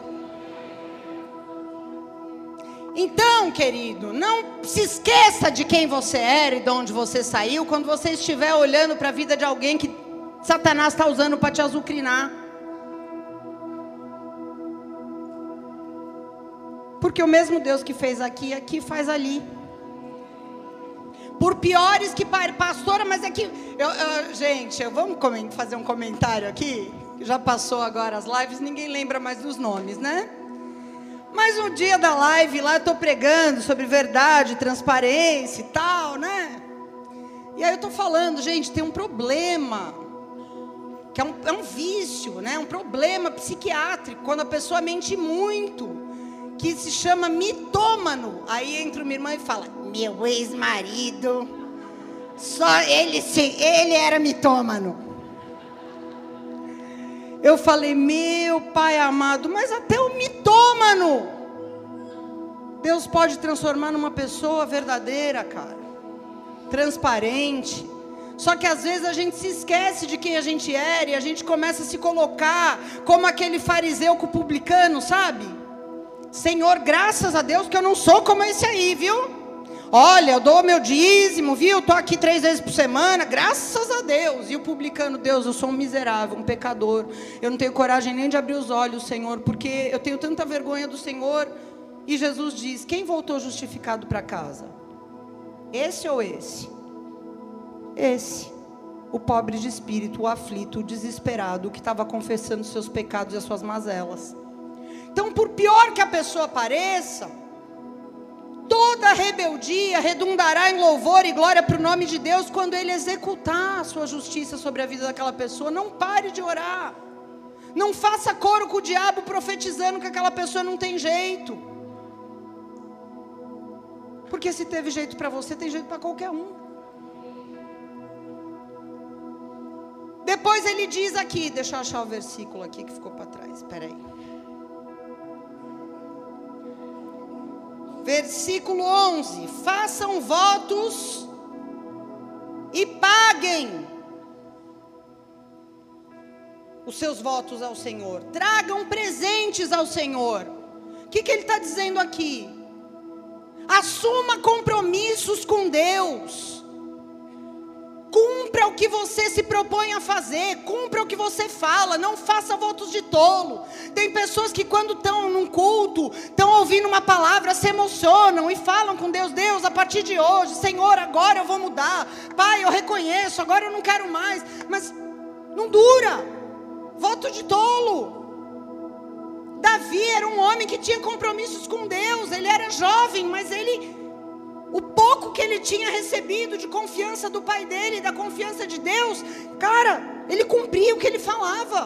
Então, querido, não se esqueça de quem você era e de onde você saiu quando você estiver olhando para a vida de alguém que Satanás está usando para te azucrinar. Porque o mesmo Deus que fez aqui, aqui faz ali. Por piores que pastora, mas é que. Eu, eu, gente, vamos fazer um comentário aqui. Já passou agora as lives, ninguém lembra mais dos nomes, né? Mas um dia da live lá eu estou pregando sobre verdade, transparência e tal, né? E aí eu estou falando, gente, tem um problema, que é um, é um vício, né? Um problema psiquiátrico, quando a pessoa mente muito, que se chama mitômano. Aí entra uma irmã e fala: Meu ex-marido, só ele, ele era mitômano. Eu falei, meu pai amado, mas até o mitômano, Deus pode transformar numa pessoa verdadeira, cara, transparente, Só que às vezes a gente se esquece de quem a gente era e a gente começa a se colocar como aquele fariseu com o publicano, sabe? Senhor, graças a Deus que eu não sou como esse aí, viu? Olha, eu dou meu dízimo, viu? Estou aqui três vezes por semana, graças a Deus. E o publicano, Deus, eu sou um miserável, um pecador. Eu não tenho coragem nem de abrir os olhos, Senhor, porque eu tenho tanta vergonha do Senhor. E Jesus diz: quem voltou justificado para casa? Esse ou esse? Esse. O pobre de espírito, o aflito, o desesperado, o que estava confessando seus pecados e as suas mazelas. Então, por pior que a pessoa pareça, toda rebeldia redundará em louvor e glória para o nome de Deus quando Ele executar a sua justiça sobre a vida daquela pessoa. Não pare de orar. Não faça coro com o diabo profetizando que aquela pessoa não tem jeito. Porque se teve jeito para você, tem jeito para qualquer um. Depois ele diz aqui, deixa eu achar o versículo aqui que ficou para trás. Espera aí. Versículo 11: Façam votos e paguem os seus votos ao Senhor. Tragam presentes ao Senhor. O que, que ele está dizendo aqui? Assuma compromissos com Deus. Cumpra o que você se propõe a fazer, cumpra o que você fala, não faça votos de tolo. Tem pessoas que, quando estão num culto, estão ouvindo uma palavra, se emocionam e falam com Deus: Deus, a partir de hoje, Senhor, agora eu vou mudar. Pai, eu reconheço, agora eu não quero mais. Mas não dura. Voto de tolo. Davi era um homem que tinha compromissos com Deus, ele era jovem, mas ele, o pouco que ele tinha recebido de confiança do pai dele, da confiança de Deus, cara, ele cumpria o que ele falava.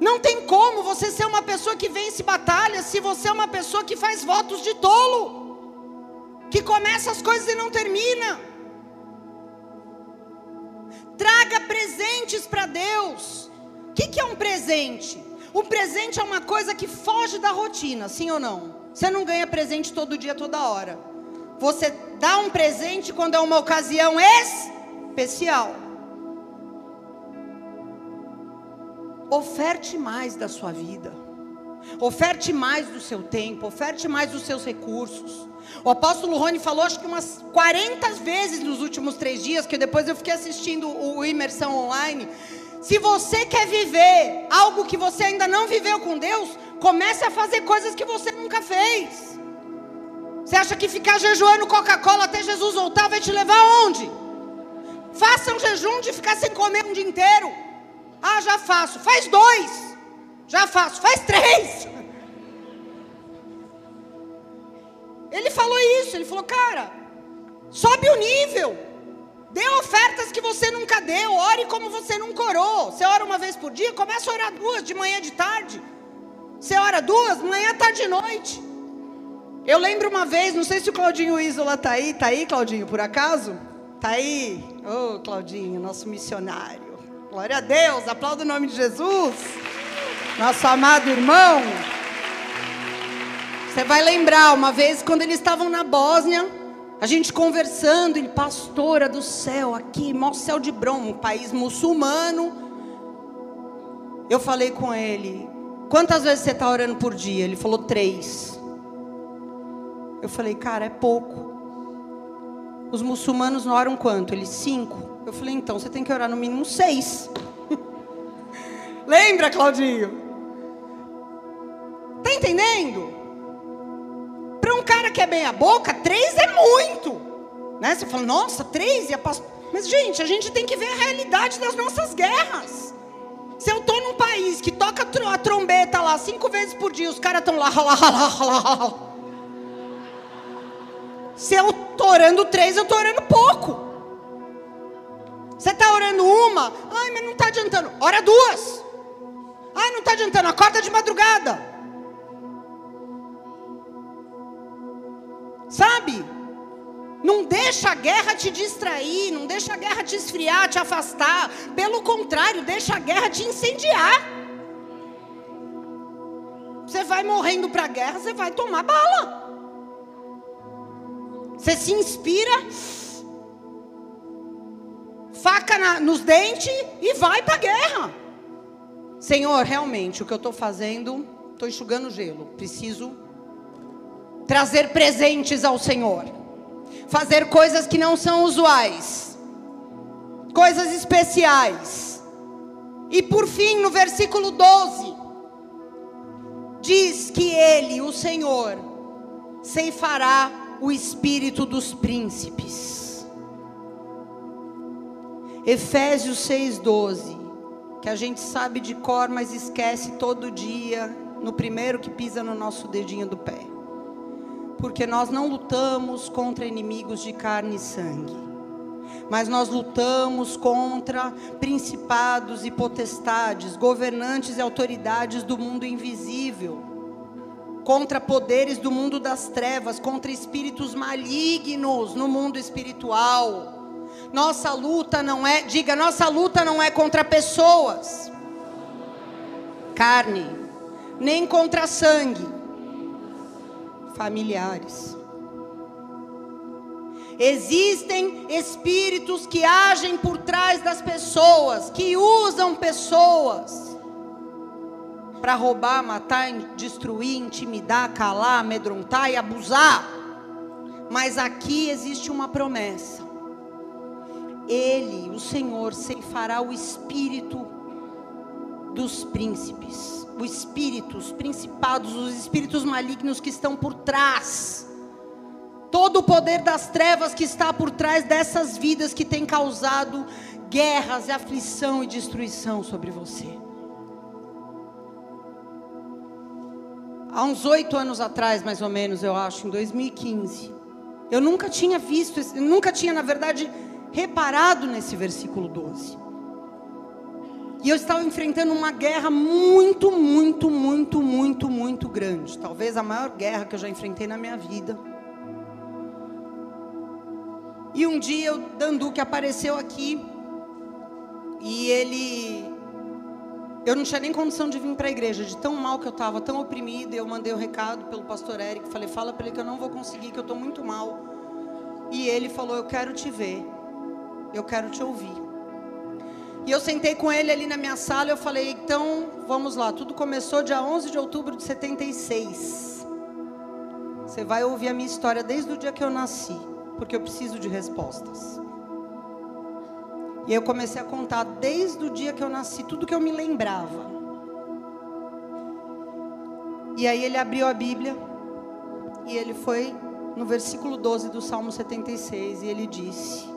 Não tem como você ser uma pessoa que vence batalhas se você é uma pessoa que faz votos de tolo, que começa as coisas e não termina. Traga presentes para Deus. O que, que é um presente? Um presente é uma coisa que foge da rotina, sim ou não? Você não ganha presente todo dia, toda hora. Você dá um presente quando é uma ocasião especial. Oferte mais da sua vida. Oferte mais do seu tempo, oferte mais dos seus recursos. O apóstolo Rony falou, acho que umas 40 vezes nos últimos três dias, que depois eu fiquei assistindo o Imersão Online. Se você quer viver algo que você ainda não viveu com Deus, comece a fazer coisas que você nunca fez. Você acha que ficar jejuando Coca-Cola até Jesus voltar vai te levar aonde? Faça um jejum de ficar sem comer um dia inteiro. Ah, já faço. Faz dois. Já faço. Faz três. Ele falou isso. Ele falou, cara, sobe o nível. Dê ofertas que você nunca deu. Ore como você nunca orou. Você ora uma vez por dia, começa a orar duas, de manhã e de tarde. Você ora duas, manhã, tarde e noite. Eu lembro uma vez, não sei se o Claudinho Isola está aí. Está aí, Claudinho, por acaso? Está aí? Ô, oh, Claudinho, nosso missionário. Glória a Deus, aplauda o nome de Jesus. Nosso amado irmão. Você vai lembrar, uma vez, quando eles estavam na Bósnia a gente conversando, ele, pastora do céu, aqui, maior céu de Brom, um país muçulmano. Eu falei com ele, quantas vezes você está orando por dia? Ele falou, três. Eu falei, cara, é pouco. Os muçulmanos oram quanto? Ele, cinco. Eu falei, então você tem que orar no mínimo seis. Lembra, Claudinho? Tá entendendo? Para um cara que é bem a boca, três é muito. Né? Você fala, nossa, três? E a past... Mas, gente, a gente tem que ver a realidade das nossas guerras. Se eu estou num país que toca a trombeta lá cinco vezes por dia, os caras estão lá, lá, lá, lá, lá. Se eu estou orando três, eu estou orando pouco. Você está orando uma, ai, mas não está adiantando. Ora duas. Ai, não está adiantando, acorda de madrugada. Sabe? Não deixa a guerra te distrair, não deixa a guerra te esfriar, te afastar. Pelo contrário, deixa a guerra te incendiar. Você vai morrendo para a guerra, você vai tomar bala. Você se inspira, faca na, nos dentes e vai para a guerra. Senhor, realmente, o que eu estou fazendo, estou enxugando gelo. Preciso trazer presentes ao Senhor, fazer coisas que não são usuais, coisas especiais. E por fim, no versículo 12, diz que Ele, o Senhor, ceifará o espírito dos príncipes. Efésios 6,12, que a gente sabe de cor, mas esquece todo dia, no primeiro que pisa no nosso dedinho do pé. Porque nós não lutamos contra inimigos de carne e sangue, mas nós lutamos contra principados e potestades, governantes e autoridades do mundo invisível contra poderes do mundo das trevas, contra espíritos malignos no mundo espiritual. Nossa luta não é, diga, nossa luta não é contra pessoas, carne, nem contra sangue, familiares. Existem espíritos que agem por trás das pessoas, que usam pessoas para roubar, matar, destruir, intimidar, calar, amedrontar e abusar. Mas aqui existe uma promessa. Ele, o Senhor, ceifará o espírito dos príncipes, os espíritos, principados, os espíritos malignos que estão por trás. Todo o poder das trevas que está por trás dessas vidas que tem causado guerras, aflição e destruição sobre você. há uns oito anos atrás, mais ou menos, eu acho, em 2015. Eu nunca tinha visto, nunca tinha, na verdade, reparado nesse versículo 12. E eu estava enfrentando uma guerra muito, muito, muito, muito, muito grande. Talvez a maior guerra que eu já enfrentei na minha vida. E um dia o Danduque apareceu aqui. E ele eu não tinha nem condição de vir para a igreja, de tão mal que eu estava, tão oprimida. Eu mandei o um recado pelo pastor Eric, falei: fala para ele que eu não vou conseguir, que eu estou muito mal. E ele falou: eu quero te ver, eu quero te ouvir. E eu sentei com ele ali na minha sala. Eu falei: então vamos lá. Tudo começou dia 11 de outubro de 76. Você vai ouvir a minha história desde o dia que eu nasci, porque eu preciso de respostas. E eu comecei a contar desde o dia que eu nasci, tudo que eu me lembrava. E aí ele abriu a Bíblia e ele foi no versículo 12 do Salmo 76 e ele disse: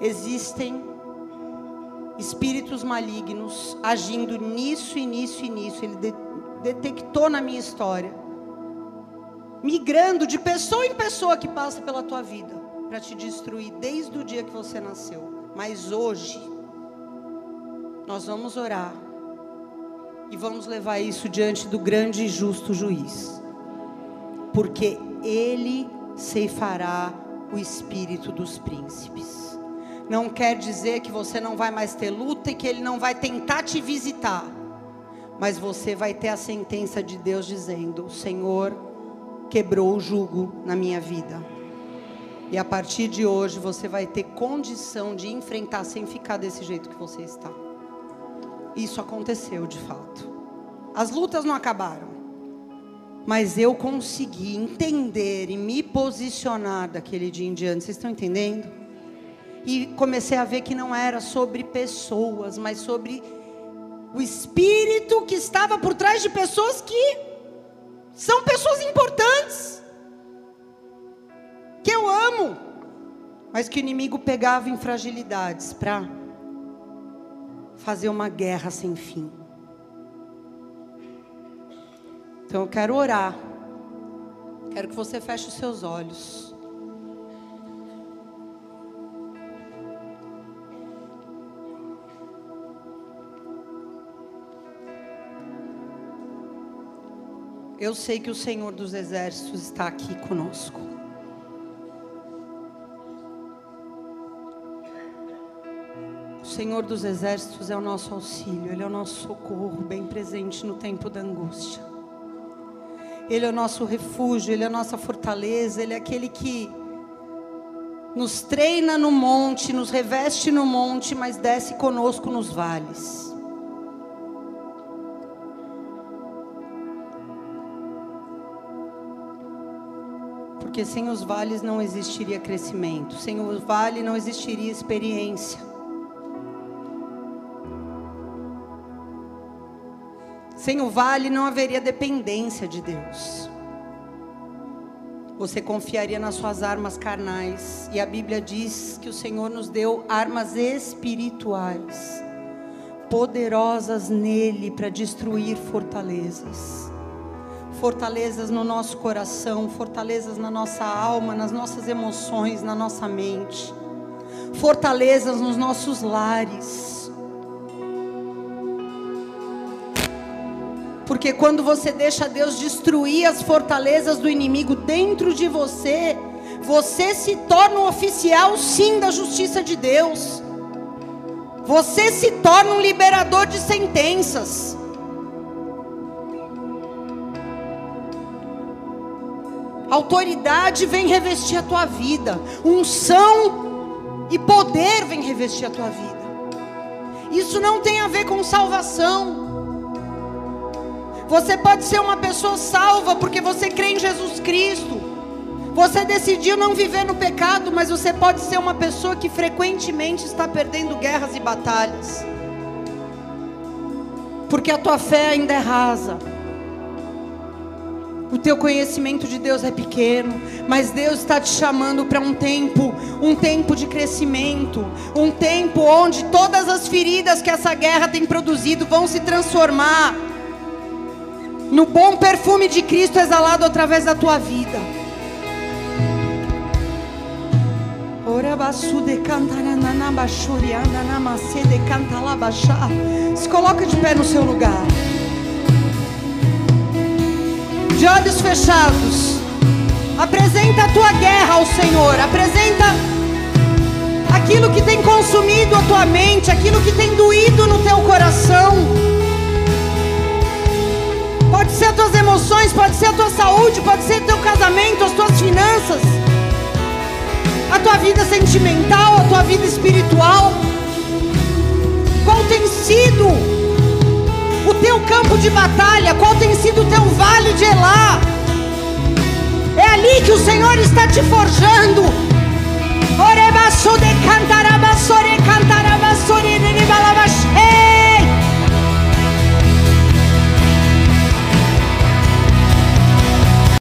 Existem espíritos malignos agindo nisso e nisso e nisso. Ele de detectou na minha história, migrando de pessoa em pessoa que passa pela tua vida para te destruir desde o dia que você nasceu. Mas hoje, nós vamos orar e vamos levar isso diante do grande e justo juiz, porque ele ceifará o espírito dos príncipes. Não quer dizer que você não vai mais ter luta e que ele não vai tentar te visitar, mas você vai ter a sentença de Deus dizendo: O Senhor quebrou o jugo na minha vida. E a partir de hoje você vai ter condição de enfrentar sem ficar desse jeito que você está. Isso aconteceu de fato. As lutas não acabaram. Mas eu consegui entender e me posicionar daquele dia em diante. Vocês estão entendendo? E comecei a ver que não era sobre pessoas, mas sobre o espírito que estava por trás de pessoas que são pessoas importantes que eu amo, mas que o inimigo pegava em fragilidades para fazer uma guerra sem fim. Então eu quero orar. Quero que você feche os seus olhos. Eu sei que o Senhor dos Exércitos está aqui conosco. Senhor dos Exércitos é o nosso auxílio, Ele é o nosso socorro, bem presente no tempo da angústia. Ele é o nosso refúgio, Ele é a nossa fortaleza, Ele é aquele que nos treina no monte, nos reveste no monte, mas desce conosco nos vales. Porque sem os vales não existiria crescimento, sem o vale não existiria experiência. Sem o vale não haveria dependência de Deus. Você confiaria nas suas armas carnais. E a Bíblia diz que o Senhor nos deu armas espirituais, poderosas nele para destruir fortalezas. Fortalezas no nosso coração, fortalezas na nossa alma, nas nossas emoções, na nossa mente. Fortalezas nos nossos lares Porque quando você deixa Deus destruir as fortalezas do inimigo dentro de você, você se torna um oficial sim da justiça de Deus. Você se torna um liberador de sentenças. Autoridade vem revestir a tua vida. Unção e poder vem revestir a tua vida. Isso não tem a ver com salvação. Você pode ser uma pessoa salva porque você crê em Jesus Cristo. Você decidiu não viver no pecado, mas você pode ser uma pessoa que frequentemente está perdendo guerras e batalhas. Porque a tua fé ainda é rasa. O teu conhecimento de Deus é pequeno, mas Deus está te chamando para um tempo, um tempo de crescimento, um tempo onde todas as feridas que essa guerra tem produzido vão se transformar no bom perfume de Cristo exalado através da tua vida. Se coloca de pé no seu lugar. De olhos fechados. Apresenta a tua guerra ao Senhor. Apresenta aquilo que tem consumido a tua mente, aquilo que tem doído no teu coração. Pode ser as tuas emoções, pode ser a tua saúde, pode ser teu casamento, as tuas finanças, a tua vida sentimental, a tua vida espiritual. Qual tem sido teu campo de batalha? Qual tem sido o teu vale de Elá? É ali que o Senhor está te forjando. Orebaçude de cantarabasore cantar.